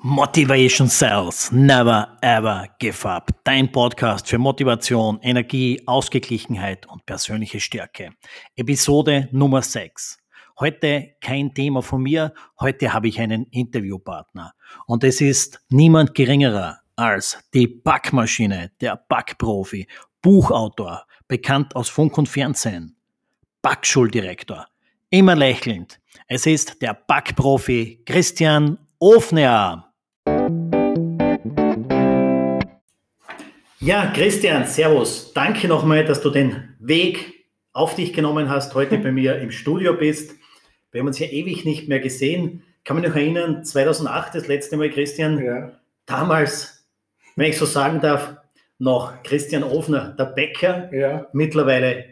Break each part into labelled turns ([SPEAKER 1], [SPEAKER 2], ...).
[SPEAKER 1] Motivation Cells, never ever give up. Dein Podcast für Motivation, Energie, Ausgeglichenheit und persönliche Stärke. Episode Nummer 6. Heute kein Thema von mir, heute habe ich einen Interviewpartner. Und es ist niemand geringerer als die Backmaschine, der Backprofi, Buchautor, bekannt aus Funk und Fernsehen, Backschuldirektor, immer lächelnd. Es ist der Backprofi Christian Ofner. Ja, Christian, Servus. Danke nochmal, dass du den Weg auf dich genommen hast, heute bei mir im Studio bist. Wir haben uns ja ewig nicht mehr gesehen. Kann mich noch erinnern, 2008 das letzte Mal, Christian. Ja. Damals, wenn ich so sagen darf, noch Christian Ofner, der Bäcker, ja. mittlerweile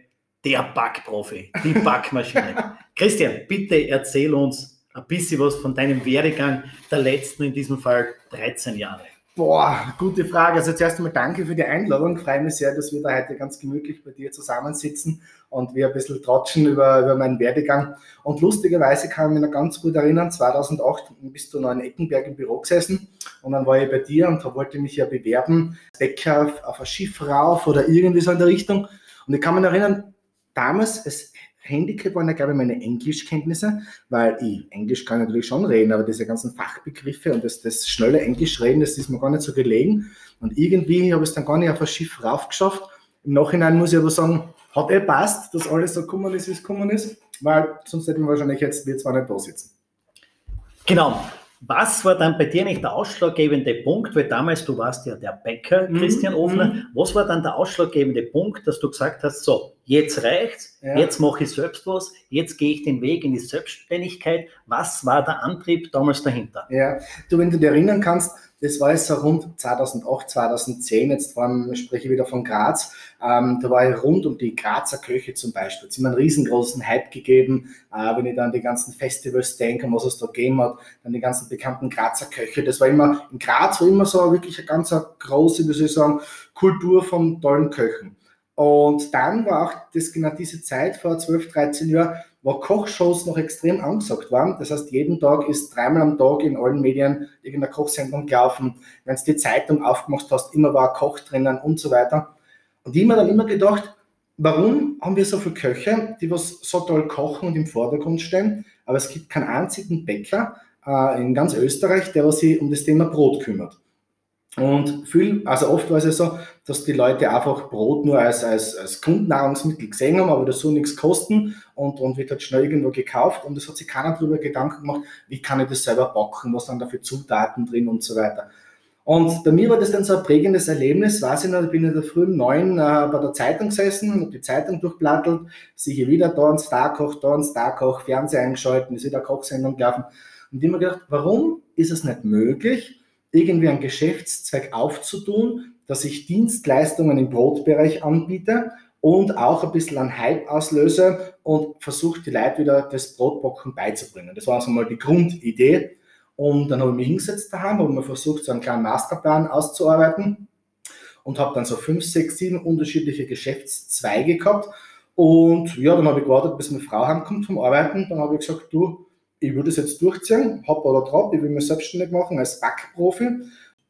[SPEAKER 1] der Backprofi, die Backmaschine. Christian, bitte erzähl uns ein bisschen was von deinem Werdegang der letzten, in diesem Fall 13 Jahre.
[SPEAKER 2] Boah, gute Frage. Also zuerst einmal danke für die Einladung. Freue mich sehr, dass wir da heute ganz gemütlich bei dir zusammensitzen und wir ein bisschen tratschen über, über meinen Werdegang. Und lustigerweise kann ich mich noch ganz gut erinnern, 2008 bist du noch in Eckenberg im Büro gesessen und dann war ich bei dir und da wollte ich mich ja bewerben, Bäcker auf ein Schiff rauf oder irgendwie so in der Richtung. Und ich kann mich erinnern, damals, es Handicap waren ja, glaube ich, meine Englischkenntnisse, weil ich Englisch kann natürlich schon reden, aber diese ganzen Fachbegriffe und das, das schnelle Englisch reden, das ist mir gar nicht so gelegen. Und irgendwie habe ich es dann gar nicht auf ein Schiff raufgeschafft. Im Nachhinein muss ich aber sagen, hat eh passt, dass alles so gekommen ist, wie es gekommen ist, weil sonst hätten wir wahrscheinlich jetzt wir zwar nicht da sitzen.
[SPEAKER 1] Genau. Was war dann bei dir nicht der ausschlaggebende Punkt? Weil damals, du warst ja der Bäcker, mhm, Christian mhm. Ofner. Was war dann der ausschlaggebende Punkt, dass du gesagt hast, so, jetzt reicht's, ja. jetzt mache ich selbst was, jetzt gehe ich den Weg in die Selbstständigkeit. Was war der Antrieb damals dahinter?
[SPEAKER 2] Ja, du, wenn du dich erinnern kannst, das war jetzt so rund 2008, 2010, jetzt allem spreche ich wieder von Graz, ähm, da war ich rund um die Grazer Köche zum Beispiel. Es hat einen riesengroßen Hype gegeben, äh, wenn ich dann die ganzen Festivals denke, was es da gegeben hat, dann die ganzen bekannten Grazer Köche. Das war immer, in Graz war immer so wirklich eine ganz große, wie soll ich sagen, Kultur von tollen Köchen. Und dann war auch das genau diese Zeit vor 12, 13 Jahren, wo Kochshows noch extrem angesagt waren. Das heißt, jeden Tag ist dreimal am Tag in allen Medien irgendeine Kochsendung gelaufen. Wenn du die Zeitung aufgemacht hast, immer war ein Koch drinnen und so weiter. Und ich habe mir dann immer gedacht, warum haben wir so viele Köche, die was so toll kochen und im Vordergrund stehen, aber es gibt keinen einzigen Bäcker äh, in ganz Österreich, der sich um das Thema Brot kümmert. Und viel, also oft war es ja so, dass die Leute einfach Brot nur als, als, als Grundnahrungsmittel gesehen haben, aber das so nichts kosten und, und wird halt schnell irgendwo gekauft und es hat sich keiner darüber Gedanken gemacht, wie kann ich das selber backen, was sind da für Zutaten drin und so weiter. Und bei mir war das dann so ein prägendes Erlebnis, weiß ich noch, ich bin in der Früh um neun äh, bei der Zeitung gesessen, habe die Zeitung durchblattelt, sehe wieder da ein Starkoch, da ein Starkoch, Fernseher eingeschalten, ist wieder Kochsendung gelaufen und mir gedacht, warum ist es nicht möglich, irgendwie einen Geschäftszweig aufzutun, dass ich Dienstleistungen im Brotbereich anbiete und auch ein bisschen einen Hype auslöse und versuche die Leute wieder das Brotbacken beizubringen. Das war also mal die Grundidee. Und dann habe ich mich hingesetzt daheim, habe mir versucht, so einen kleinen Masterplan auszuarbeiten und habe dann so fünf, sechs, sieben unterschiedliche Geschäftszweige gehabt. Und ja, dann habe ich gewartet, bis meine Frau heimkommt vom Arbeiten. Dann habe ich gesagt, du, ich würde es jetzt durchziehen, hopp oder drop, ich will mich selbstständig machen als Backprofi,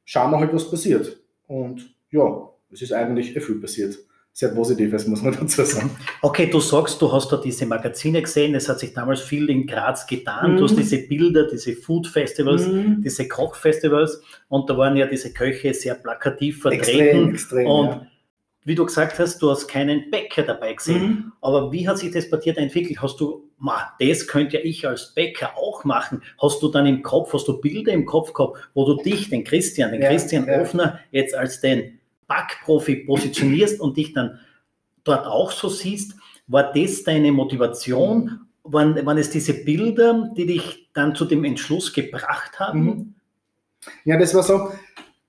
[SPEAKER 2] schauen wir halt, was passiert. Und ja, es ist eigentlich viel passiert. Sehr positives, muss man dazu sagen.
[SPEAKER 1] Okay, du sagst, du hast da diese Magazine gesehen, es hat sich damals viel in Graz getan. Mhm. Du hast mhm. diese Bilder, diese Food Festivals, mhm. diese Kochfestivals und da waren ja diese Köche sehr plakativ vertreten. Extrem, extrem, und ja wie du gesagt hast, du hast keinen Bäcker dabei gesehen. Mhm. Aber wie hat sich das bei dir entwickelt? Hast du, ma, das könnte ja ich als Bäcker auch machen. Hast du dann im Kopf, hast du Bilder im Kopf gehabt, wo du dich, den Christian, den ja, Christian ja. Offner, jetzt als den Backprofi positionierst und dich dann dort auch so siehst? War das deine Motivation? Waren, waren es diese Bilder, die dich dann zu dem Entschluss gebracht haben? Mhm.
[SPEAKER 2] Ja, das war so,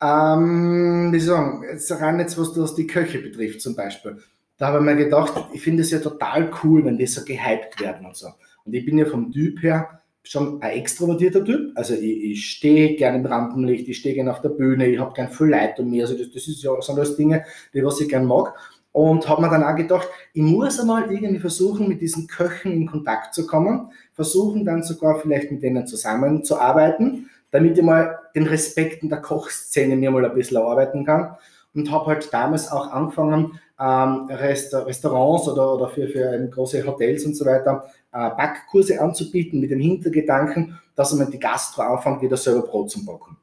[SPEAKER 2] ähm, wie sagen, jetzt rein jetzt, was, was die Köche betrifft zum Beispiel. Da habe ich mir gedacht, ich finde es ja total cool, wenn die so gehypt werden und so. Und ich bin ja vom Typ her schon ein extrovertierter Typ. Also ich, ich stehe gerne im Rampenlicht, ich stehe gerne auf der Bühne, ich habe gern viel Leid um mich. Also das, das ist ja, sind alles Dinge, die was ich gern mag. Und habe mir dann auch gedacht, ich muss einmal irgendwie versuchen, mit diesen Köchen in Kontakt zu kommen, versuchen dann sogar vielleicht mit denen zusammenzuarbeiten, damit ich mal den Respekt in der Kochszene mir mal ein bisschen erarbeiten kann. Und habe halt damals auch angefangen, ähm, Restaurants oder, oder für, für große Hotels und so weiter äh, Backkurse anzubieten mit dem Hintergedanken, dass man die Gastro anfängt, wieder selber Brot zu backen.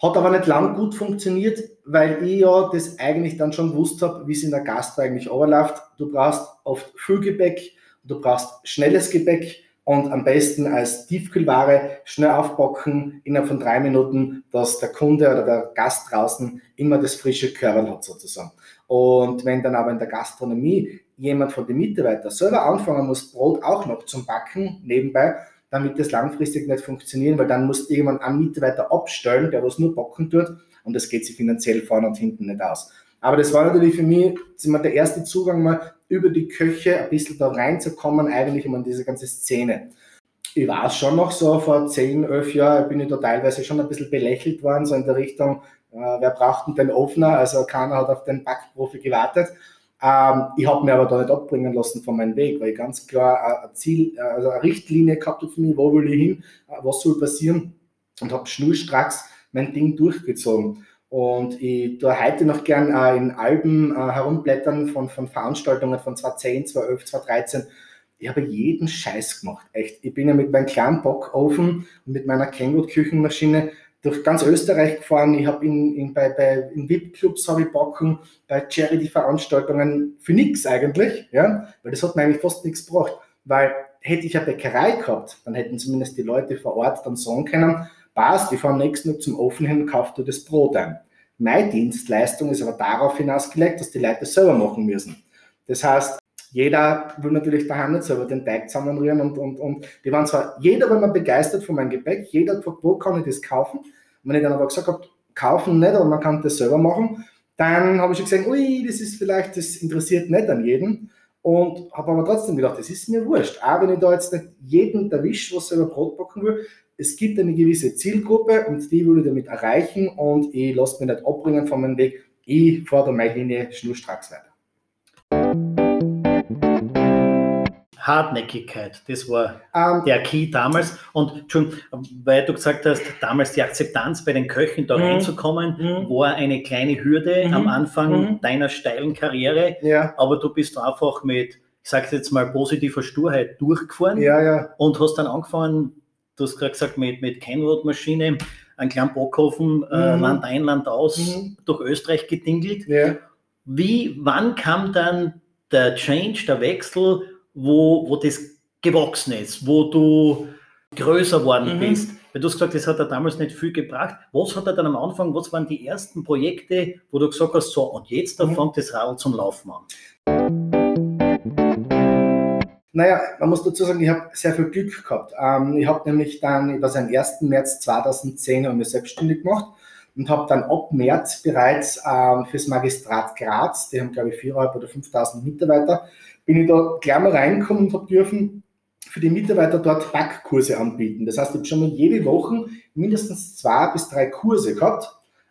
[SPEAKER 2] Hat aber nicht lang gut funktioniert, weil ich ja das eigentlich dann schon gewusst habe, wie es in der Gastro eigentlich überläuft. Du brauchst oft Füllgebäck, du brauchst schnelles Gebäck und am besten als Tiefkühlware schnell aufbacken, innerhalb von drei Minuten, dass der Kunde oder der Gast draußen immer das frische Körper hat sozusagen. Und wenn dann aber in der Gastronomie jemand von den Mitarbeitern selber anfangen muss, Brot auch noch zum Backen nebenbei, dann wird das langfristig nicht funktionieren, weil dann muss irgendwann ein Mitarbeiter abstellen, der was nur backen tut und das geht sich finanziell vorne und hinten nicht aus. Aber das war natürlich für mich immer der erste Zugang mal über die Köche ein bisschen da reinzukommen, eigentlich immer in diese ganze Szene. Ich weiß schon noch so, vor 10, 11 Jahren bin ich da teilweise schon ein bisschen belächelt worden, so in der Richtung, äh, wer braucht denn den Offener? Also keiner hat auf den Backprofi gewartet. Ähm, ich habe mir aber da nicht abbringen lassen von meinem Weg, weil ich ganz klar ein Ziel, äh, also eine Richtlinie gehabt habe für mich, wo will ich hin, äh, was soll passieren und habe schnurstracks mein Ding durchgezogen. Und ich tue heute noch gern äh, in Alben äh, herumblättern von, von Veranstaltungen von 2010, 2011, 2013. Ich habe jeden Scheiß gemacht, echt. Ich bin ja mit meinem kleinen Bockofen und mit meiner Kenwood-Küchenmaschine durch ganz Österreich gefahren. Ich habe in, in, bei, bei, in VIP-Clubs habe ich backen, bei Charity-Veranstaltungen für nichts eigentlich, ja, weil das hat mir eigentlich fast nichts gebracht. Weil hätte ich eine Bäckerei gehabt, dann hätten zumindest die Leute vor Ort dann sagen können, passt, ich fahre am nächsten Tag zum Ofen hin und kaufe dir das Brot ein. Meine Dienstleistung ist aber darauf hinausgelegt, dass die Leute selber machen müssen. Das heißt, jeder will natürlich daheim nicht selber den Teig zusammenrühren und, und, und die waren zwar, jeder war mal begeistert von meinem Gebäck, jeder hat gefragt, wo kann ich das kaufen? Und wenn ich dann aber gesagt habe, kaufen nicht, aber man kann das selber machen, dann habe ich schon gesehen, ui, das ist vielleicht, das interessiert nicht an jeden. Und habe aber trotzdem gedacht, das ist mir wurscht. Auch wenn ich da jetzt nicht jeden erwische, was selber Brot backen will, es gibt eine gewisse Zielgruppe und die will ich damit erreichen und ich lasse mich nicht abbringen von meinem Weg. Ich fahre da meine Linie schnurstracks weiter.
[SPEAKER 1] Hartnäckigkeit, das war um, ähm, der Key damals. Und schon, weil du gesagt hast, damals die Akzeptanz bei den Köchen da mhm. reinzukommen, mm, war eine kleine Hürde mm, am Anfang deiner steilen Karriere. Ja. Aber du bist einfach mit, ich sage jetzt mal, positiver Sturheit durchgefahren
[SPEAKER 2] ja, ja.
[SPEAKER 1] und hast dann angefangen, du hast gerade gesagt, mit, mit Kenwood-Maschine, einen kleinen Bockofen, äh, Land ein, Land aus, durch Österreich gedingelt. Wie, wann kam dann der Change, der Wechsel wo, wo das gewachsen ist, wo du größer worden mhm. bist. Weil du hast gesagt, das hat er damals nicht viel gebracht. Was hat er dann am Anfang, was waren die ersten Projekte, wo du gesagt hast, so, und jetzt mhm. fängt das Radl zum Laufen an?
[SPEAKER 2] Naja, man muss dazu sagen, ich habe sehr viel Glück gehabt. Ähm, ich habe nämlich dann, ich war am 1. März 2010 mich selbstständig gemacht und habe dann ab März bereits ähm, fürs Magistrat Graz, die haben glaube ich 4.500 oder 5.000 Mitarbeiter, bin ich da gleich mal reingekommen und habe dürfen für die Mitarbeiter dort Backkurse anbieten. Das heißt, ich habe schon mal jede Woche mindestens zwei bis drei Kurse gehabt,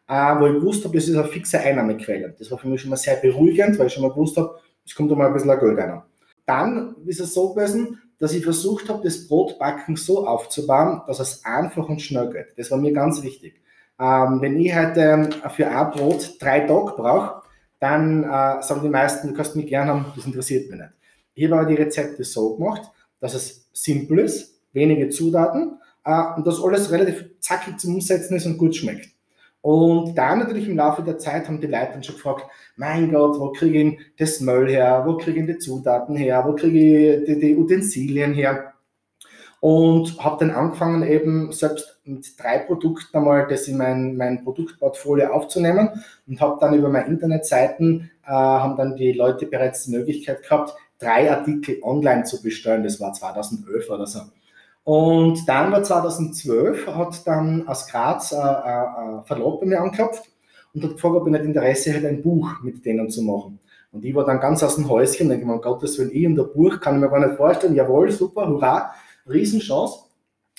[SPEAKER 2] äh, wo ich gewusst habe, das ist eine fixe Einnahmequelle. Das war für mich schon mal sehr beruhigend, weil ich schon mal gewusst habe, es kommt da mal ein bisschen Geld rein. Dann ist es so gewesen, dass ich versucht habe, das Brotbacken so aufzubauen, dass es einfach und schnell geht. Das war mir ganz wichtig. Ähm, wenn ich heute für ein Brot drei Tage brauche, dann äh, sagen die meisten, du kannst mich gern haben, das interessiert mich nicht. Ich habe aber die Rezepte so gemacht, dass es simpel ist, wenige Zutaten äh, und dass alles relativ zackig zum Umsetzen ist und gut schmeckt. Und dann natürlich im Laufe der Zeit haben die Leute dann schon gefragt, mein Gott, wo kriege ich das Müll her, wo kriege ich die Zutaten her, wo kriege ich die, die Utensilien her und habe dann angefangen eben selbst mit drei Produkten einmal das in mein, mein Produktportfolio aufzunehmen und habe dann über meine Internetseiten, äh, haben dann die Leute bereits die Möglichkeit gehabt, drei Artikel online zu bestellen. Das war 2011 oder so. Und dann war 2012, hat dann aus Graz äh, äh, Verlag bei mir angeklopft und hat gefragt, ob ich nicht Interesse hätte, ein Buch mit denen zu machen. Und ich war dann ganz aus dem Häuschen, denke mir, Gottes Willen, ich und der Buch kann ich mir gar nicht vorstellen, jawohl, super, hurra, Riesenchance.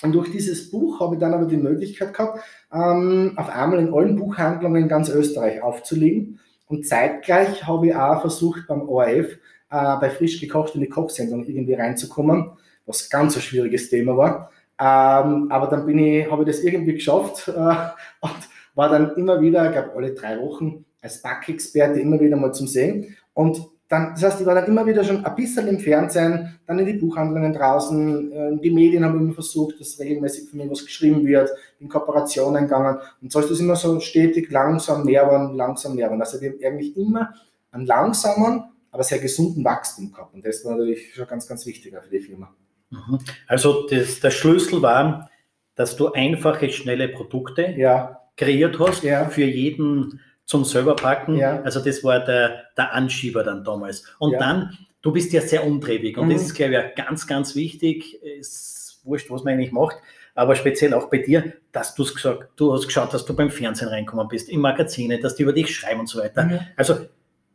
[SPEAKER 2] Und durch dieses Buch habe ich dann aber die Möglichkeit gehabt, ähm, auf einmal in allen Buchhandlungen in ganz Österreich aufzulegen. Und zeitgleich habe ich auch versucht, beim ORF äh, bei frisch gekocht in die Kochsendung irgendwie reinzukommen, was ganz ein schwieriges Thema war. Ähm, aber dann bin ich, habe ich das irgendwie geschafft äh, und war dann immer wieder, ich glaube alle drei Wochen als Backexperte immer wieder mal zum Sehen. Und dann, das heißt, ich war dann immer wieder schon ein bisschen im Fernsehen, dann in die Buchhandlungen draußen, äh, die Medien haben immer versucht, dass regelmäßig für mich was geschrieben wird, in Kooperationen gegangen. Und so ist das immer so stetig, langsam mehr werden, langsam mehr werden. Also wir haben eigentlich immer einen langsamen, aber sehr gesunden Wachstum gehabt. Und das war natürlich schon ganz, ganz wichtig für die Firma.
[SPEAKER 1] Mhm. Also das, der Schlüssel war, dass du einfache, schnelle Produkte ja. kreiert hast ja. für jeden zum selber packen. Ja. Also das war der, der Anschieber dann damals. Und ja. dann, du bist ja sehr umtriebig und mhm. das ist, glaube ich, ganz, ganz wichtig. Ist wurscht, was man eigentlich macht, aber speziell auch bei dir, dass du gesagt, du hast geschaut, dass du beim Fernsehen reinkommen bist, im Magazine, dass die über dich schreiben und so weiter. Mhm. Also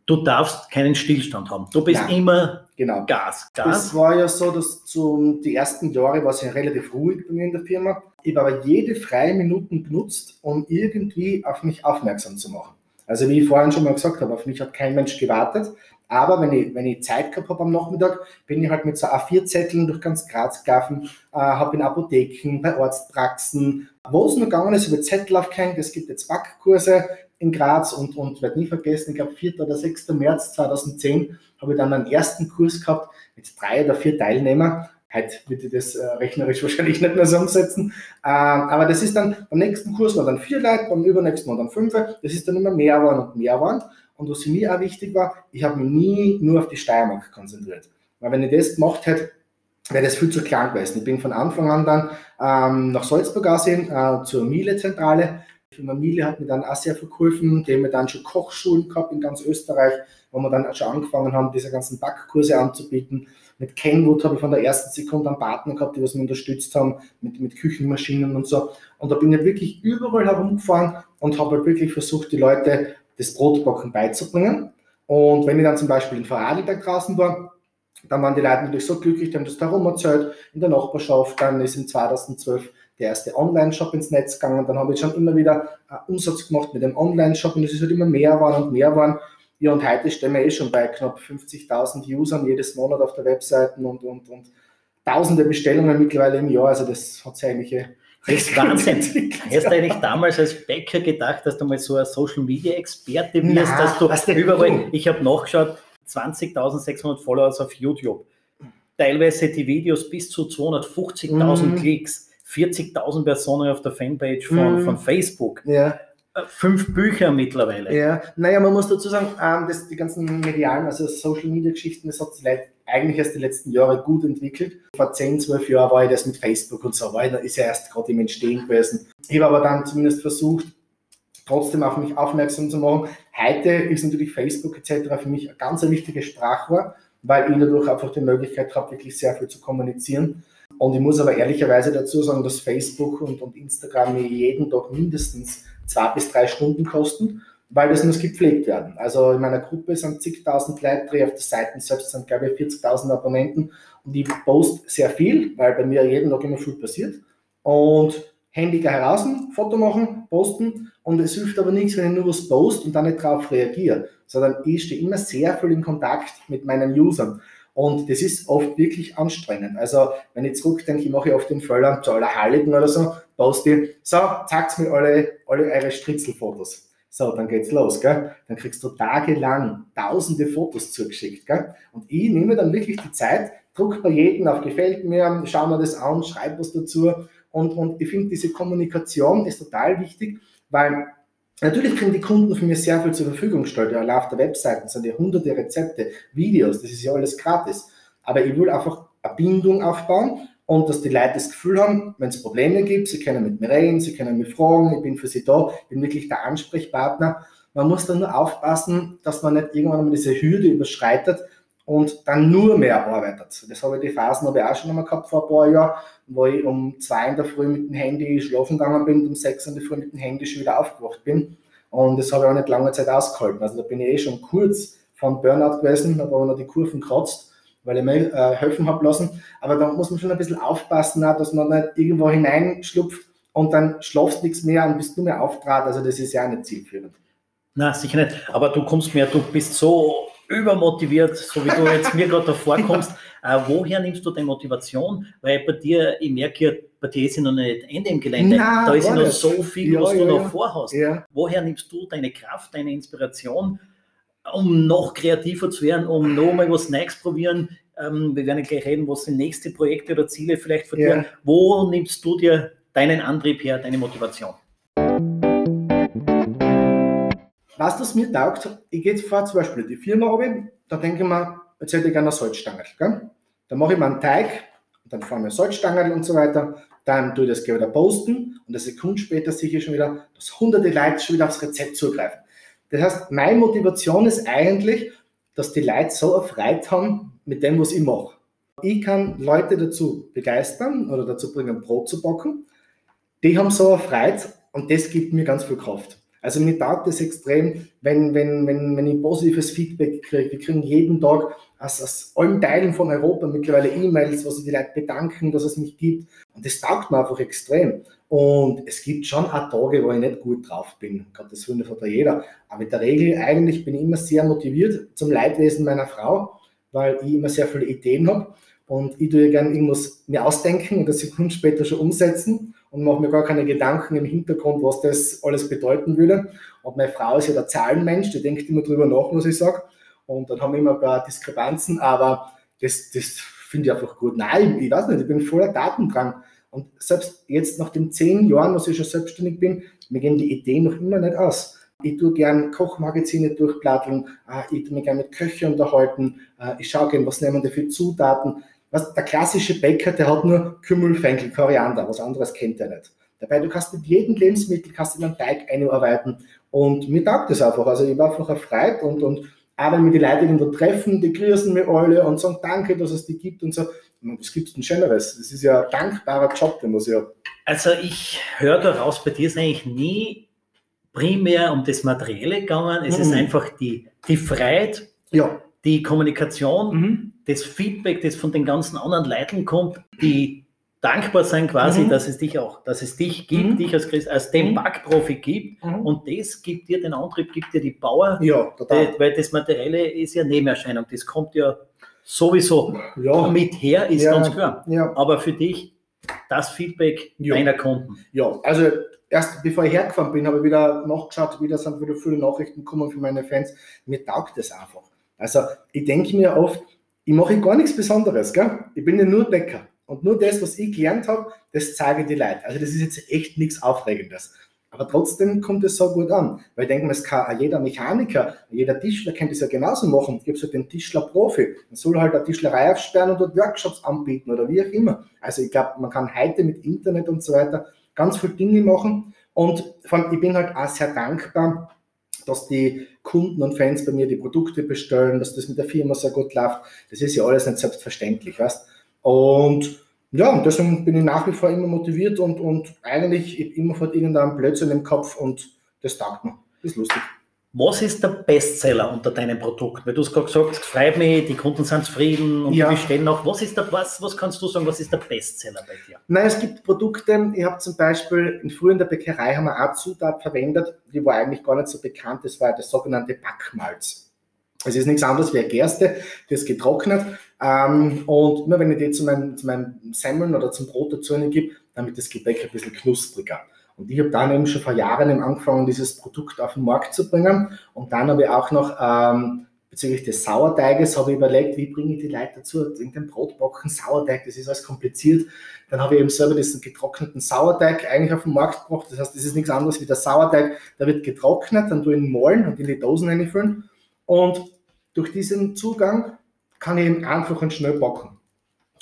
[SPEAKER 1] du darfst keinen Stillstand haben. Du bist Nein. immer genau. Gas,
[SPEAKER 2] Gas. Es war ja so, dass zu, die ersten Jahre war es ja relativ ruhig bei mir in der Firma. Ich habe aber jede freie Minuten genutzt, um irgendwie auf mich aufmerksam zu machen. Also wie ich vorhin schon mal gesagt habe, auf mich hat kein Mensch gewartet. Aber wenn ich, wenn ich Zeit gehabt habe am Nachmittag, bin ich halt mit so A4-Zetteln durch ganz Graz gelaufen, äh, habe in Apotheken, bei Arztpraxen, wo es nur gegangen ist, über Zettel aufgehängt. Es gibt jetzt Backkurse in Graz und, und werde nie vergessen, ich glaube 4. oder 6. März 2010 habe ich dann einen ersten Kurs gehabt mit drei oder vier Teilnehmern Heute würde ich das äh, rechnerisch wahrscheinlich nicht mehr so umsetzen. Äh, aber das ist dann, beim nächsten Kurs waren dann vier Leute, beim übernächsten waren dann fünf. Das ist dann immer mehr waren und mehr waren. Und was für mich auch wichtig war, ich habe mich nie nur auf die Steiermark konzentriert. Weil wenn ich das gemacht hätte, wäre das viel zu klein gewesen. Ich bin von Anfang an dann ähm, nach Salzburg gesehen, äh, zur Miele-Zentrale. Firma Miele hat mir dann auch sehr verholfen. Die haben mir dann schon Kochschulen gehabt in ganz Österreich, wo wir dann schon angefangen haben, diese ganzen Backkurse anzubieten. Mit Kenwood habe ich von der ersten Sekunde einen Partner gehabt, die was mich unterstützt haben, mit, mit Küchenmaschinen und so. Und da bin ich wirklich überall herumgefahren und habe halt wirklich versucht, die Leute das Brotbacken beizubringen. Und wenn ich dann zum Beispiel in Vorarlberg draußen war, dann waren die Leute natürlich so glücklich, die haben das darum erzählt, in der Nachbarschaft. Dann ist im 2012 der erste Online-Shop ins Netz gegangen. Dann habe ich schon immer wieder Umsatz gemacht mit dem Online-Shop und es ist halt immer mehr waren und mehr waren. Ja, und heute stehen wir eh schon bei knapp 50.000 Usern jedes Monat auf der Webseite und, und, und tausende Bestellungen mittlerweile im Jahr. Also das hat sich eigentlich
[SPEAKER 1] eh das ist Wahnsinn. Hast du eigentlich damals als Bäcker gedacht, dass du mal so ein Social Media Experte wirst, Nein, dass du was überall, du? ich habe nachgeschaut, 20.600 Followers auf YouTube. Teilweise die Videos bis zu 250.000 mm. Klicks, 40.000 Personen auf der Fanpage von, mm. von Facebook. Ja fünf Bücher mittlerweile.
[SPEAKER 2] Ja, naja, man muss dazu sagen, ähm, dass die ganzen medialen, also Social Media Geschichten, das hat sich eigentlich erst die letzten Jahre gut entwickelt. Vor 10, 12 Jahren war ich das mit Facebook und so weiter, ist ja erst gerade im Entstehen gewesen. Ich habe aber dann zumindest versucht, trotzdem auf mich aufmerksam zu machen. Heute ist natürlich Facebook etc. für mich ein ganz wichtiges Sprachrohr, weil ich dadurch einfach die Möglichkeit habe, wirklich sehr viel zu kommunizieren. Und ich muss aber ehrlicherweise dazu sagen, dass Facebook und, und Instagram mir jeden Tag mindestens zwei bis drei Stunden kosten, weil das muss gepflegt werden. Also in meiner Gruppe sind zigtausend Leute, auf der Seite selbst sind glaube ich 40.000 Abonnenten und ich poste sehr viel, weil bei mir jeden Tag immer viel passiert. Und Handy gleich heraus, Foto machen, posten und es hilft aber nichts, wenn ich nur was poste und dann nicht darauf reagiere, sondern ich stehe immer sehr viel in Kontakt mit meinen Usern. Und das ist oft wirklich anstrengend. Also, wenn ich zurückdenke, ich mache oft den Fehler zu aller Heiligen oder so, poste so, zeigt mir alle, alle eure Stritzelfotos. So, dann geht's los, gell? Dann kriegst du tagelang tausende Fotos zugeschickt, gell? Und ich nehme dann wirklich die Zeit, druck bei jedem auf Gefällt mir, schau mir das an, schreib was dazu. Und, und ich finde, diese Kommunikation ist total wichtig, weil Natürlich kriegen die Kunden von mir sehr viel zur Verfügung gestellt. Ja, auf der Webseite sind ja hunderte Rezepte, Videos, das ist ja alles gratis. Aber ich will einfach eine Bindung aufbauen und dass die Leute das Gefühl haben, wenn es Probleme gibt, sie können mit mir reden, sie können mich fragen, ich bin für sie da, ich bin wirklich der Ansprechpartner. Man muss dann nur aufpassen, dass man nicht irgendwann mal diese Hürde überschreitet und dann nur mehr arbeitet. Das habe ich die Phasen habe ich auch schon einmal gehabt vor ein paar Jahren, wo ich um zwei in der Früh mit dem Handy schlafen gegangen bin und um sechs in der Früh mit dem Handy schon wieder aufgewacht bin. Und das habe ich auch nicht lange Zeit ausgehalten. Also da bin ich eh schon kurz von Burnout gewesen, habe aber noch die Kurven kratzt, weil ich mir äh, helfen habe lassen. Aber da muss man schon ein bisschen aufpassen, auch, dass man nicht irgendwo hineinschlupft und dann schlafst nichts mehr und bist nur mehr auftrat. Also das ist ja auch nicht zielführend.
[SPEAKER 1] Na, sicher nicht. Aber du kommst mir, du bist so übermotiviert, so wie du jetzt mir gerade davor kommst. Äh, woher nimmst du deine Motivation? Weil bei dir, ich merke ja, bei dir ist ja noch nicht Ende im Gelände. Nein, da ist ja noch so viel, ja, was du ja, noch vorhast. Ja. Woher nimmst du deine Kraft, deine Inspiration, um noch kreativer zu werden, um noch mal was Neues probieren? Ähm, wir werden gleich reden, was sind nächste Projekte oder Ziele vielleicht von dir. Wo nimmst du dir deinen Antrieb her, deine Motivation?
[SPEAKER 2] Was das mir taugt, ich gehe jetzt vor zum Beispiel in die Firma runter, da denke ich mir, jetzt hätte ich gerne eine Salzstange. Gell? Dann mache ich mir einen Teig, dann fahren wir Salzstangen und so weiter, dann tue ich das wieder posten und eine Sekunde später sehe ich schon wieder, dass hunderte Leute schon wieder aufs Rezept zugreifen. Das heißt, meine Motivation ist eigentlich, dass die Leute so erfreut haben mit dem, was ich mache. Ich kann Leute dazu begeistern oder dazu bringen, Brot zu backen. Die haben so erfreut und das gibt mir ganz viel Kraft. Also mir taugt es extrem, wenn, wenn, wenn, wenn ich positives Feedback kriege. Wir kriegen jeden Tag aus, aus allen Teilen von Europa mittlerweile E-Mails, wo sich die Leute bedanken, dass es mich gibt. Und das taugt mir einfach extrem. Und es gibt schon auch Tage, wo ich nicht gut drauf bin. Gott, das hat ja jeder. Aber in der Regel eigentlich bin ich immer sehr motiviert zum Leidwesen meiner Frau, weil ich immer sehr viele Ideen habe. Und ich tue gerne irgendwas mir ausdenken und das Sekunden später schon umsetzen und mache mir gar keine Gedanken im Hintergrund, was das alles bedeuten würde. Und meine Frau ist ja der Zahlenmensch, die denkt immer drüber nach, was ich sage. Und dann haben wir immer ein paar Diskrepanzen, aber das, das finde ich einfach gut. Nein, ich, weiß nicht, ich bin voller Datendrang. Und selbst jetzt nach den zehn Jahren, was ich schon selbstständig bin, mir gehen die Ideen noch immer nicht aus. Ich tue gern Kochmagazine durchplatteln, äh, ich tue mich gern mit Köchen unterhalten, äh, ich schaue gern, was nehmen die für Zutaten. Was, der klassische Bäcker, der hat nur Kümmel, Fenkel, Koriander, was anderes kennt er nicht. Dabei, du kannst mit jedem Lebensmittel kannst du einen Teig einarbeiten und mir taugt das einfach. Also ich war einfach erfreut und, und auch wenn wir die Leute irgendwo treffen, die grüßen mir alle und sagen Danke, dass es die gibt und so. Was gibt es denn Schöneres? Das ist ja ein dankbarer Job, den muss ja.
[SPEAKER 1] Also ich höre daraus, bei dir ist eigentlich nie primär um das Materielle gegangen. Es mhm. ist einfach die, die Freiheit, ja. Die Kommunikation, mhm das Feedback, das von den ganzen anderen Leuten kommt, die dankbar sein quasi, mhm. dass es dich auch, dass es dich gibt, mhm. dich als Christ, als den mhm. Backprofi gibt mhm. und das gibt dir den Antrieb, gibt dir die Power, ja, total. Die, weil das Materielle ist ja Nebenerscheinung, das kommt ja sowieso ja. mit her, ist ja. ganz klar. Ja. Aber für dich das Feedback ja. deiner Kunden.
[SPEAKER 2] Ja, also erst bevor ich hergefahren bin, habe ich wieder nachgeschaut, wieder sind wieder viele Nachrichten gekommen für meine Fans. Mir taugt das einfach. Also ich denke mir oft, ich mache gar nichts Besonderes, gell? Ich bin ja nur Bäcker. Und nur das, was ich gelernt habe, das zeige ich die Leute. Also das ist jetzt echt nichts Aufregendes. Aber trotzdem kommt es so gut an. Weil ich denke, es kann jeder Mechaniker, jeder Tischler kann das ja genauso machen. Gibt es halt den Tischler-Profi. Man soll halt eine Tischlerei aufsperren und dort Workshops anbieten oder wie auch immer. Also ich glaube, man kann heute mit Internet und so weiter ganz viele Dinge machen. Und vor allem, ich bin halt auch sehr dankbar, dass die Kunden und Fans bei mir die Produkte bestellen, dass das mit der Firma sehr gut läuft. Das ist ja alles nicht selbstverständlich, weißt Und ja, und deswegen bin ich nach wie vor immer motiviert und, und eigentlich immer vor irgendeinem Blödsinn im Kopf und das taugt mir. Das ist lustig.
[SPEAKER 1] Was ist der Bestseller unter deinem Produkt? Weil du hast gerade gesagt, es freut mich, die Kunden sind zufrieden und ja. die bestellen noch. Was ist der, was, was kannst du sagen, was ist der Bestseller bei dir?
[SPEAKER 2] Nein, es gibt Produkte, ich habe zum Beispiel in früher in der Bäckerei haben wir eine Zutat verwendet, die war eigentlich gar nicht so bekannt, das war das sogenannte Backmalz. Es ist nichts anderes wie eine Gerste, die ist getrocknet. Ähm, und nur wenn ich die zu meinem, zu meinem Semmeln oder zum Brot dazu gebe, damit das Gebäck ein bisschen knuspriger. Und ich habe dann eben schon vor Jahren angefangen, dieses Produkt auf den Markt zu bringen. Und dann habe ich auch noch ähm, bezüglich des Sauerteiges habe ich überlegt, wie bringe ich die Leute dazu, in den Brotbacken Sauerteig, das ist alles kompliziert. Dann habe ich eben selber diesen getrockneten Sauerteig eigentlich auf den Markt gebracht. Das heißt, das ist nichts anderes wie der Sauerteig, der wird getrocknet, dann tue ich ihn malen und in die Dosen einfüllen. Und durch diesen Zugang kann ich eben einfach und schnell backen.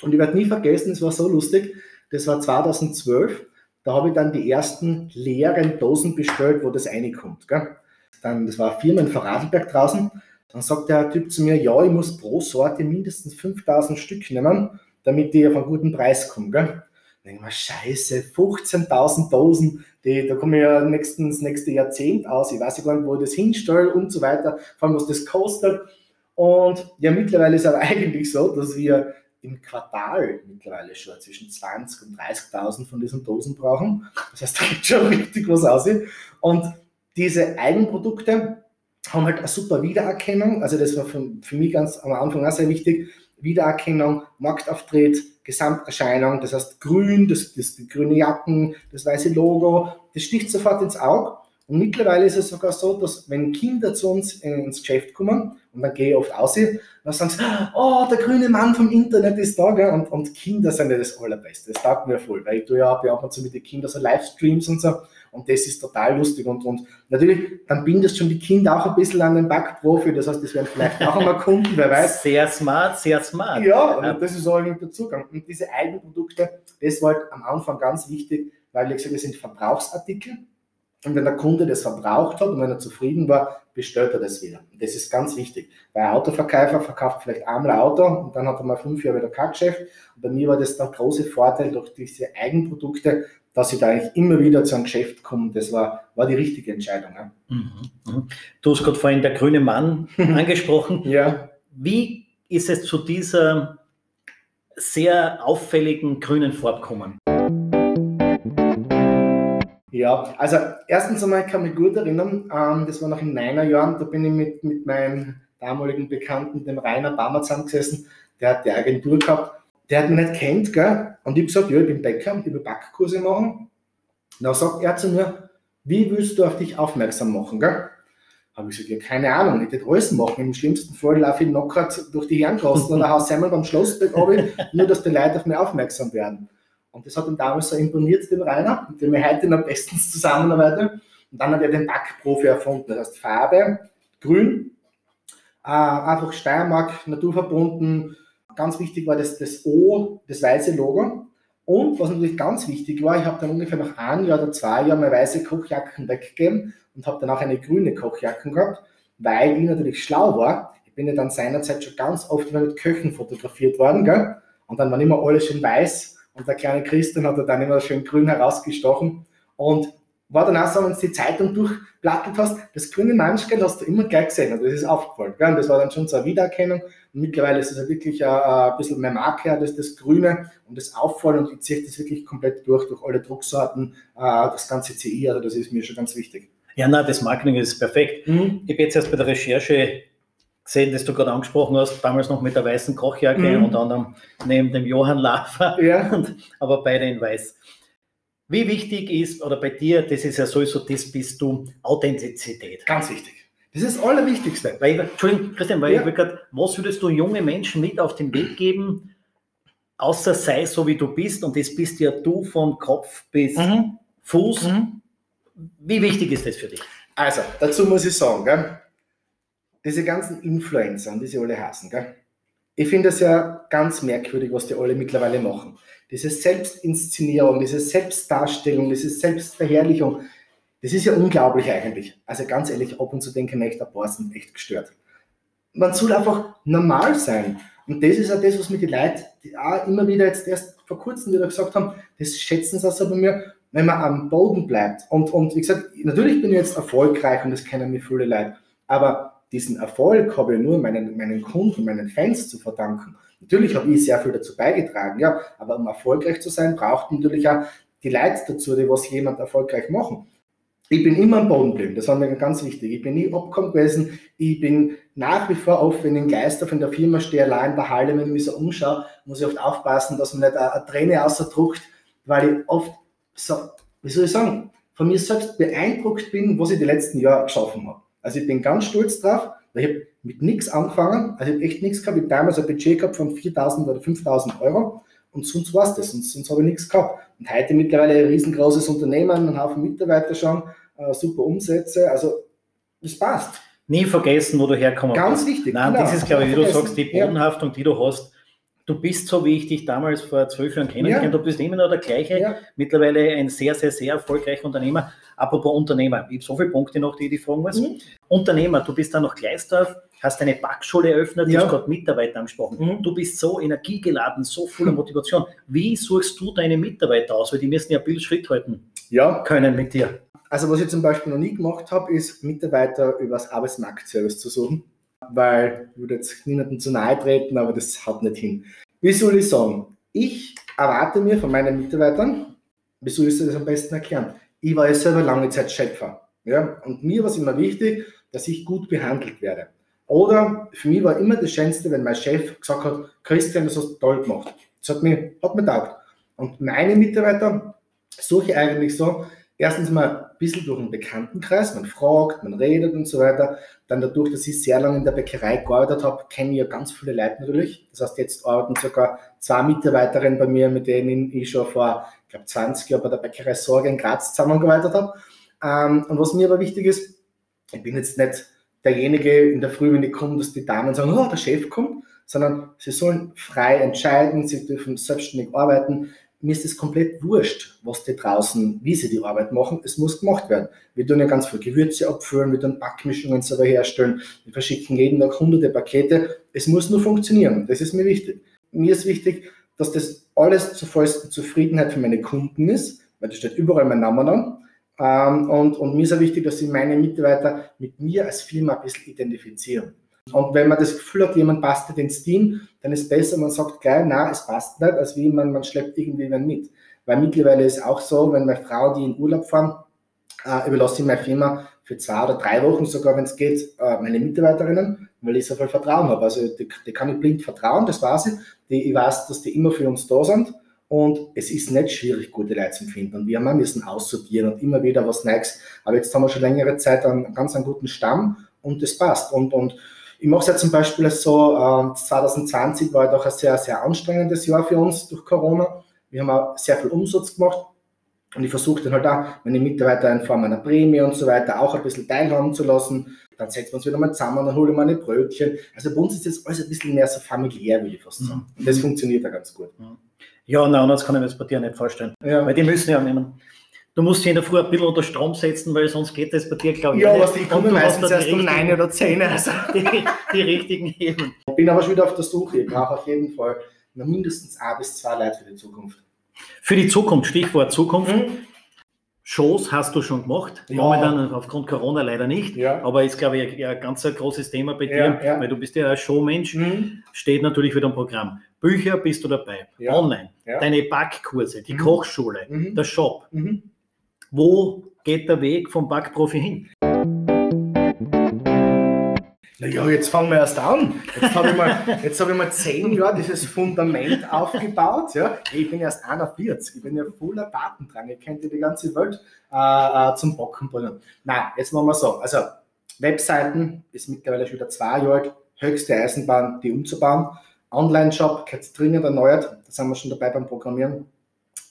[SPEAKER 2] Und ich werde nie vergessen, es war so lustig, das war 2012 da habe ich dann die ersten leeren Dosen bestellt, wo das reinkommt. Gell? Dann, das war Firma in Vorarlberg draußen. Dann sagt der Typ zu mir, ja, ich muss pro Sorte mindestens 5000 Stück nehmen, damit die auf einen guten Preis kommen. Gell? Dann denke ich mir, scheiße, 15.000 Dosen, die, da komme ich ja nächstens, nächste Jahrzehnt aus. Ich weiß gar nicht, wo ich das hinstelle und so weiter, vor allem was das kostet. Und ja, mittlerweile ist es aber eigentlich so, dass wir im Quartal mittlerweile schon zwischen 20.000 und 30.000 von diesen Dosen brauchen. Das heißt, da gibt schon richtig was aus. Und diese Eigenprodukte, haben halt eine super Wiedererkennung. Also das war für, für mich ganz am Anfang auch sehr wichtig. Wiedererkennung, Marktauftritt, Gesamterscheinung, das heißt grün, das, das die grüne Jacken, das weiße Logo, das sticht sofort ins Auge. Und mittlerweile ist es sogar so, dass wenn Kinder zu uns ins Geschäft kommen, und dann gehe ich oft aus, dann sagen sie, oh, der grüne Mann vom Internet ist da, gell? Und, und Kinder sind ja das Allerbeste. Das taugt mir voll, weil ich tue ja ab und zu mit den Kindern so Livestreams und so. Und das ist total lustig. Und, und natürlich, dann bindest schon die Kinder auch ein bisschen an den Backprofi. Das heißt, das werden vielleicht auch einmal Kunden, wer weiß.
[SPEAKER 1] Sehr smart, sehr smart.
[SPEAKER 2] Ja, und das ist auch der Zugang. Und diese Eigenprodukte, das war halt am Anfang ganz wichtig, weil ich gesagt das sind Verbrauchsartikel. Und wenn der Kunde das verbraucht hat und wenn er zufrieden war, bestellt er das wieder. Und das ist ganz wichtig. Weil ein Autoverkäufer verkauft vielleicht einmal ein Auto und dann hat er mal fünf Jahre wieder kein Geschäft. Und bei mir war das der große Vorteil durch diese Eigenprodukte, dass ich da eigentlich immer wieder zu einem Geschäft komme. Das war, war die richtige Entscheidung. Ja. Mhm,
[SPEAKER 1] mhm. Du hast gerade vorhin der grüne Mann angesprochen.
[SPEAKER 2] ja.
[SPEAKER 1] Wie ist es zu dieser sehr auffälligen grünen Farbe gekommen?
[SPEAKER 2] Ja, also erstens einmal kann ich mich gut erinnern, ähm, das war noch in meiner Jahren, da bin ich mit, mit meinem damaligen Bekannten, dem Rainer Bammer, zusammengesessen, der hat die Agentur gehabt der hat mich nicht kennt, gell? Und ich habe gesagt, ja, ich bin Bäcker, ich will Backkurse machen. Und dann sagt er zu mir, wie willst du auf dich aufmerksam machen, gell? Habe ich gesagt, ja, keine Ahnung, ich hätte alles machen. Im schlimmsten Fall laufe ich knockert durch die Herrengassen oder Haus einmal beim runter, nur dass die Leute auf mich aufmerksam werden. Und das hat ihm damals so imponiert, den Rainer, mit dem ich heute noch bestens zusammenarbeite. Und dann hat er den Backprofi erfunden. Das heißt Farbe, grün, äh, einfach Steiermark, naturverbunden, Ganz wichtig war das, das O, das weiße Logo. Und was natürlich ganz wichtig war, ich habe dann ungefähr nach einem Jahr oder zwei Jahren meine weiße Kochjacken weggegeben und habe dann auch eine grüne Kochjacken gehabt, weil ich natürlich schlau war. Ich bin ja dann seinerzeit schon ganz oft mit Köchen fotografiert worden, gell? und dann war immer alles schön weiß und der kleine Christian hat dann immer schön grün herausgestochen. Und war dann auch so, wenn du die Zeitung durchplattelt hast, das grüne Manschgeld hast du immer gleich gesehen. Also das ist aufgefallen. Gell? Und das war dann schon so eine Wiedererkennung. Und mittlerweile ist es ja wirklich ein, ein bisschen mehr Marke, das, das Grüne und das Auffallen und ich ziehe das wirklich komplett durch, durch alle Drucksorten, äh, das ganze CI, also das ist mir schon ganz wichtig.
[SPEAKER 1] Ja, na, das Marketing ist perfekt. Mhm. Ich habe jetzt erst bei der Recherche gesehen, dass du gerade angesprochen hast, damals noch mit der weißen Kochjacke mhm. und dann neben dem Johann Laffer,
[SPEAKER 2] ja.
[SPEAKER 1] aber beide in weiß. Wie wichtig ist, oder bei dir, das ist ja sowieso, das bist du, Authentizität.
[SPEAKER 2] Ganz wichtig. Das ist das Allerwichtigste.
[SPEAKER 1] Weil, Entschuldigung, Christian, weil ja. ich grad, was würdest du junge Menschen mit auf den Weg geben, außer sei so wie du bist, und das bist ja du von Kopf bis mhm. Fuß. Mhm. Wie wichtig ist das für dich?
[SPEAKER 2] Also, dazu muss ich sagen, gell, diese ganzen Influencer, die sie alle hassen, gell, ich finde es ja ganz merkwürdig, was die alle mittlerweile machen. Diese Selbstinszenierung, diese Selbstdarstellung, diese Selbstverherrlichung, das ist ja unglaublich eigentlich. Also ganz ehrlich, ab und zu denke ich echt, ein paar sind echt gestört. Man soll einfach normal sein. Und das ist ja das, was mir die Leute, die auch immer wieder jetzt erst vor kurzem wieder gesagt haben, das schätzen sie also bei mir, wenn man am Boden bleibt. Und, und wie gesagt, natürlich bin ich jetzt erfolgreich und das kennen mir viele Leute, aber diesen Erfolg habe ich nur meinen, meinen Kunden, meinen Fans zu verdanken. Natürlich habe ich sehr viel dazu beigetragen, ja, aber um erfolgreich zu sein, braucht natürlich auch die Leute dazu, die was jemand erfolgreich machen. Ich bin immer am Boden geblieben, das war mir ganz wichtig. Ich bin nie abgekommen gewesen. Ich bin nach wie vor oft, wenn ich in Geister von der Firma stehe, allein in der Halle, wenn ich mich so umschaue, muss ich oft aufpassen, dass man nicht eine, eine Träne ausdruckt, weil ich oft so, wie soll ich sagen, von mir selbst beeindruckt bin, was ich die letzten Jahre geschaffen habe. Also ich bin ganz stolz drauf, weil ich habe mit nichts angefangen, also ich habe echt nichts gehabt. Ich habe damals ein Budget gehabt von 4.000 oder 5.000 Euro und sonst war es das, sonst, sonst habe ich nichts gehabt. Und heute mittlerweile ein riesengroßes Unternehmen, einen Haufen Mitarbeiter schon, äh, super Umsätze, also das passt.
[SPEAKER 1] Nie vergessen, wo du herkommst.
[SPEAKER 2] Ganz wichtig.
[SPEAKER 1] Nein, genau, das ist, glaube ich, wie du sagst, die Bodenhaftung, die du hast, du bist so, wie ich dich damals vor zwölf Jahren kennengelernt ja. du bist immer noch der gleiche, ja. mittlerweile ein sehr, sehr, sehr erfolgreicher Unternehmer. Apropos Unternehmer, ich habe so viele Punkte noch, die ich dich fragen muss. Mhm. Unternehmer, du bist dann noch Gleisdorf, hast eine Backschule eröffnet, ja. du hast gerade Mitarbeiter angesprochen. Mhm. Du bist so energiegeladen, so voller Motivation. Wie suchst du deine Mitarbeiter aus? Weil die müssen ja Bildschritt halten
[SPEAKER 2] ja.
[SPEAKER 1] können mit dir.
[SPEAKER 2] Also was ich zum Beispiel noch nie gemacht habe, ist Mitarbeiter übers Arbeitsmarktservice zu suchen weil ich würde jetzt niemandem zu nahe treten, aber das haut nicht hin. Wie soll ich sagen? Ich erwarte mir von meinen Mitarbeitern, wie soll ich das am besten erklären? Ich war ja selber lange Zeit Schöpfer. Ja? Und mir war es immer wichtig, dass ich gut behandelt werde. Oder für mich war immer das Schönste, wenn mein Chef gesagt hat, Christian, das hast du toll gemacht. Das hat mir, hat mir taugt. Und meine Mitarbeiter suche ich eigentlich so, erstens mal ein bisschen durch den Bekanntenkreis, man fragt, man redet und so weiter. Dann dadurch, dass ich sehr lange in der Bäckerei gearbeitet habe, kenne ich ja ganz viele Leute natürlich. Das heißt, jetzt arbeiten sogar zwei Mitarbeiterinnen bei mir, mit denen ich schon vor, ich glaube, 20 Jahren bei der Bäckerei Sorge in Graz zusammengearbeitet habe. Ähm, und was mir aber wichtig ist, ich bin jetzt nicht derjenige in der Früh, wenn die kommen, dass die Damen sagen, oh, der Chef kommt, sondern sie sollen frei entscheiden, sie dürfen selbstständig arbeiten. Mir ist es komplett wurscht, was die draußen, wie sie die Arbeit machen. Es muss gemacht werden. Wir tun ja ganz viel Gewürze abfüllen, wir tun Backmischungen selber herstellen, wir verschicken jeden Tag hunderte Pakete. Es muss nur funktionieren. Das ist mir wichtig. Mir ist wichtig, dass das alles zur vollsten Zufriedenheit für meine Kunden ist, weil da steht überall mein Name dran. Ähm, und, und mir ist auch wichtig, dass sich meine Mitarbeiter mit mir als Firma ein bisschen identifizieren. Und wenn man das Gefühl hat, jemand passt nicht ins Team, dann ist es besser, man sagt gleich, na, es passt nicht, als wie man, man schleppt irgendwie wen mit. Weil mittlerweile ist auch so, wenn meine Frau, die in Urlaub fahren, äh, überlasse ich meine Firma für zwei oder drei Wochen sogar, wenn es geht, äh, meine Mitarbeiterinnen, weil ich so viel Vertrauen habe. Also die, die kann ich blind vertrauen, das weiß ich. Die, ich weiß, dass die immer für uns da sind. Und es ist nicht schwierig, gute Leute zu finden. Und wir haben müssen aussortieren und immer wieder was Neues. Aber jetzt haben wir schon längere Zeit einen ganz einen guten Stamm und das passt. Und, und ich mache es ja zum Beispiel so, äh, 2020 war doch ein sehr, sehr anstrengendes Jahr für uns durch Corona. Wir haben auch sehr viel Umsatz gemacht. Und ich versuche dann halt auch, meine Mitarbeiter in Form einer Prämie und so weiter auch ein bisschen teilhaben zu lassen. Dann setzen wir uns wieder mal zusammen, dann hole ich mal eine Brötchen. Also bei uns ist jetzt alles ein bisschen mehr so familiär, würde ich fast sagen. Und das funktioniert ja ganz gut.
[SPEAKER 1] Mhm. Ja, nein, das kann ich mir jetzt bei dir nicht vorstellen. Ja. Weil die müssen ja nehmen. Du musst dich in der Früh ein bisschen unter Strom setzen, weil sonst geht das bei dir, glaube ich,
[SPEAKER 2] Ja, was die kommen meistens erst um 9 oder 10. Also.
[SPEAKER 1] Die, die richtigen Hebel.
[SPEAKER 2] Ich bin aber schon wieder auf der Suche. Ich brauche auf jeden Fall mindestens ein bis zwei Leute für die Zukunft.
[SPEAKER 1] Für die Zukunft, Stichwort Zukunft. Mhm. Shows hast du schon gemacht, ja. momentan aufgrund Corona leider nicht, ja. aber ist, glaube ich, ein, ganz ein großes Thema bei dir, ja, weil du bist ja ein Showmensch, mhm. steht natürlich wieder im Programm. Bücher bist du dabei, online, deine Backkurse, die mhm. Kochschule, der Shop. Mhm. Wo geht der Weg vom Backprofi hin?
[SPEAKER 2] Naja, jetzt fangen wir erst an. Jetzt habe ich, mal, hab ich mal zehn Jahre dieses Fundament aufgebaut. Ja. Ich bin erst 41, ich bin ja voller Daten dran. Ich könnte die ganze Welt äh, äh, zum Bocken bringen. Nein, jetzt machen wir so. Also, Webseiten ist mittlerweile schon wieder zwei Jahre. Höchste Eisenbahn, die umzubauen. Online-Shop, jetzt dringend erneuert. Da sind wir schon dabei beim Programmieren.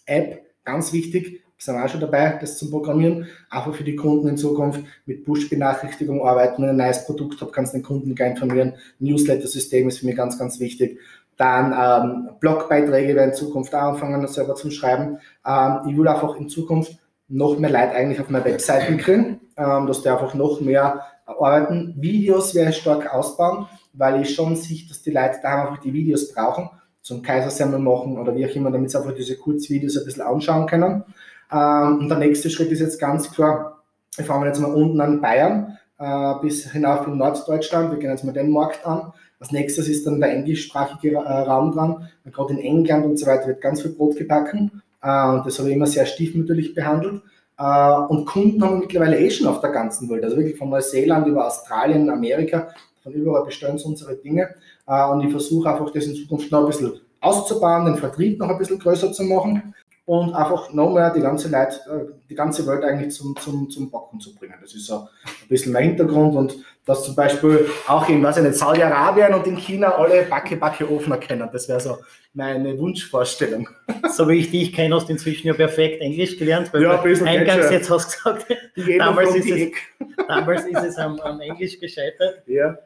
[SPEAKER 2] App, ganz wichtig sind auch schon dabei, das zu programmieren, einfach für die Kunden in Zukunft mit Push-Benachrichtigung arbeiten. Wenn ich ein neues Produkt habe, kannst du den Kunden gleich informieren. Newsletter-System ist für mich ganz, ganz wichtig. Dann ähm, Blogbeiträge werden in Zukunft auch anfangen, das selber zu schreiben. Ähm, ich will einfach in Zukunft noch mehr Leute eigentlich auf meine Webseiten kriegen, ähm, dass die einfach noch mehr arbeiten. Videos werde ich stark ausbauen, weil ich schon sehe, dass die Leute da einfach die Videos brauchen, zum Kaisersemmel machen oder wie auch immer, damit sie einfach diese Kurzvideos ein bisschen anschauen können. Ähm, und der nächste Schritt ist jetzt ganz klar, wir fangen jetzt mal unten an Bayern äh, bis hinauf in Norddeutschland. Wir gehen jetzt mal den Markt an. Als nächstes ist dann der englischsprachige äh, Raum dran. Gerade in England und so weiter wird ganz viel Brot gebacken. Äh, und das habe ich immer sehr stiefmütterlich behandelt. und Kunden haben wir mittlerweile eh schon auf der ganzen Welt. Also wirklich von Neuseeland über Australien, Amerika, von überall bestellen sie unsere Dinge. und ich versuche einfach das in Zukunft noch ein bisschen auszubauen, den Vertrieb noch ein bisschen größer zu machen und einfach noch mehr die ganze Leute, äh, die ganze Welt eigentlich zum, zum, zum Backen zu bringen. Das ist so ein bisschen mein Hintergrund und dass zum Beispiel auch in, weiß ich nicht, Saudi-Arabien und in China alle Backe, Backe Ofen erkennen. Das wäre so meine Wunschvorstellung.
[SPEAKER 1] So wie ich dich kenne, hast du inzwischen ja perfekt Englisch gelernt, weil ja, du eingangs jetzt hast gesagt, damals ist, es, damals ist es am, am Englisch gescheitert. Ja.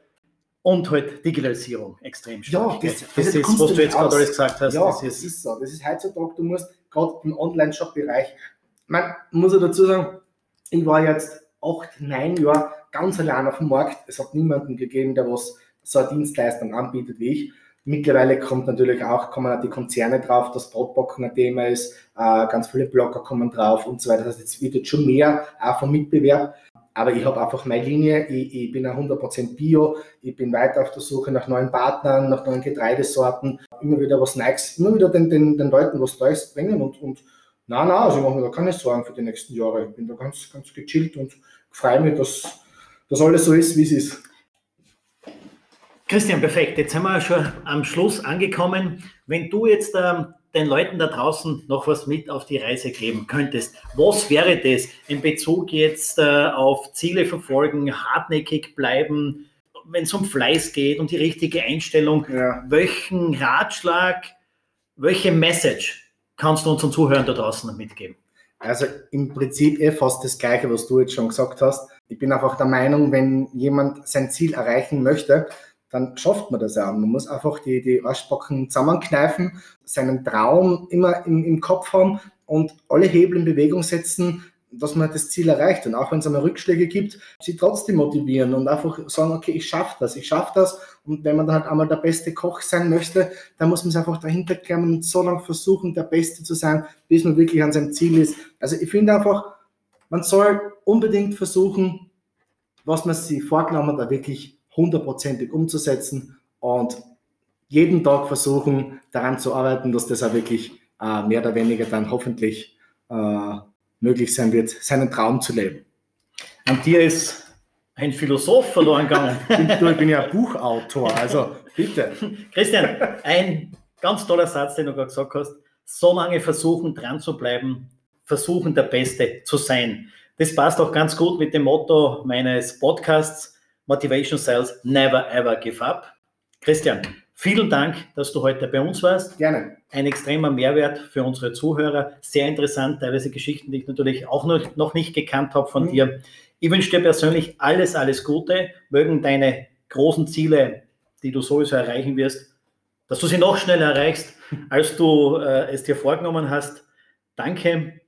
[SPEAKER 1] Und halt Digitalisierung extrem
[SPEAKER 2] stark. Ja, das, das, das
[SPEAKER 1] ist, was du jetzt gerade alles gesagt hast.
[SPEAKER 2] Ja, das ist, das ist so. Das ist heutzutage, du musst gerade im Online-Shop-Bereich, man muss ja dazu sagen, ich war jetzt acht, neun Jahre ganz allein auf dem Markt. Es hat niemanden gegeben, der was so eine Dienstleistung anbietet wie ich. Mittlerweile kommt natürlich auch, kommen auch die Konzerne drauf, dass Brotbacken ein Thema ist, äh, ganz viele Blogger kommen drauf und so weiter. Das heißt, jetzt wird jetzt schon mehr auch vom Mitbewerb. Aber ich habe einfach meine Linie, ich, ich bin ein 100% Bio, ich bin weiter auf der Suche nach neuen Partnern, nach neuen Getreidesorten, immer wieder was Neues, immer wieder den, den, den Leuten was Neues bringen und, und na, na, also ich mache mir da keine Sorgen für die nächsten Jahre. Ich bin da ganz, ganz gechillt und freue mich, dass, dass alles so ist, wie es ist.
[SPEAKER 1] Christian, perfekt. Jetzt sind wir schon am Schluss angekommen. Wenn du jetzt ähm, den Leuten da draußen noch was mit auf die Reise geben könntest, was wäre das in Bezug jetzt äh, auf Ziele verfolgen, hartnäckig bleiben, wenn es um Fleiß geht und die richtige Einstellung? Ja. Welchen Ratschlag, welche Message kannst du unseren Zuhörern da draußen mitgeben?
[SPEAKER 2] Also im Prinzip eh fast das Gleiche, was du jetzt schon gesagt hast. Ich bin einfach der Meinung, wenn jemand sein Ziel erreichen möchte, dann schafft man das auch. Man muss einfach die, die Arschbacken zusammenkneifen, seinen Traum immer im, im Kopf haben und alle Hebel in Bewegung setzen, dass man das Ziel erreicht. Und auch wenn es einmal Rückschläge gibt, sie trotzdem motivieren und einfach sagen, okay, ich schaffe das, ich schaffe das. Und wenn man dann halt einmal der beste Koch sein möchte, dann muss man es einfach dahinter klemmen und so lange versuchen, der Beste zu sein, bis man wirklich an seinem Ziel ist. Also ich finde einfach, man soll unbedingt versuchen, was man sich vorgenommen hat, da wirklich hundertprozentig umzusetzen und jeden Tag versuchen, daran zu arbeiten, dass das auch wirklich äh, mehr oder weniger dann hoffentlich äh, möglich sein wird, seinen Traum zu leben.
[SPEAKER 1] An dir ist ein Philosoph verloren gegangen.
[SPEAKER 2] ich bin ja Buchautor, also bitte.
[SPEAKER 1] Christian, ein ganz toller Satz, den du gerade gesagt hast. So lange versuchen, dran zu bleiben, versuchen, der Beste zu sein. Das passt auch ganz gut mit dem Motto meines Podcasts Motivation Sales Never Ever Give Up. Christian, Vielen Dank, dass du heute bei uns warst.
[SPEAKER 2] Gerne.
[SPEAKER 1] Ein extremer Mehrwert für unsere Zuhörer. Sehr interessant, teilweise Geschichten, die ich natürlich auch noch, nicht gekannt habe von mhm. dir. Ich wünsche dir persönlich alles, alles Gute. Mögen deine großen Ziele, die du sowieso erreichen wirst, dass du sie noch schneller erreichst, als du äh, es dir vorgenommen hast. Danke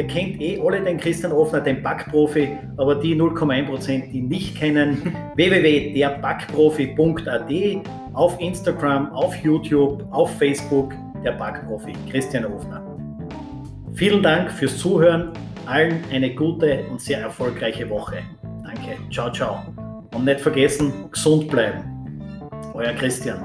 [SPEAKER 1] ihr kennt eh alle den Christian Offner, den Backprofi, aber die 0,1%, die nicht kennen, www.derbackprofi.at, auf Instagram, auf YouTube, auf Facebook, der Backprofi, Christian Offner. Vielen Dank fürs Zuhören, allen eine gute und sehr erfolgreiche Woche. Danke, ciao, ciao. Und nicht vergessen, gesund bleiben. Euer Christian.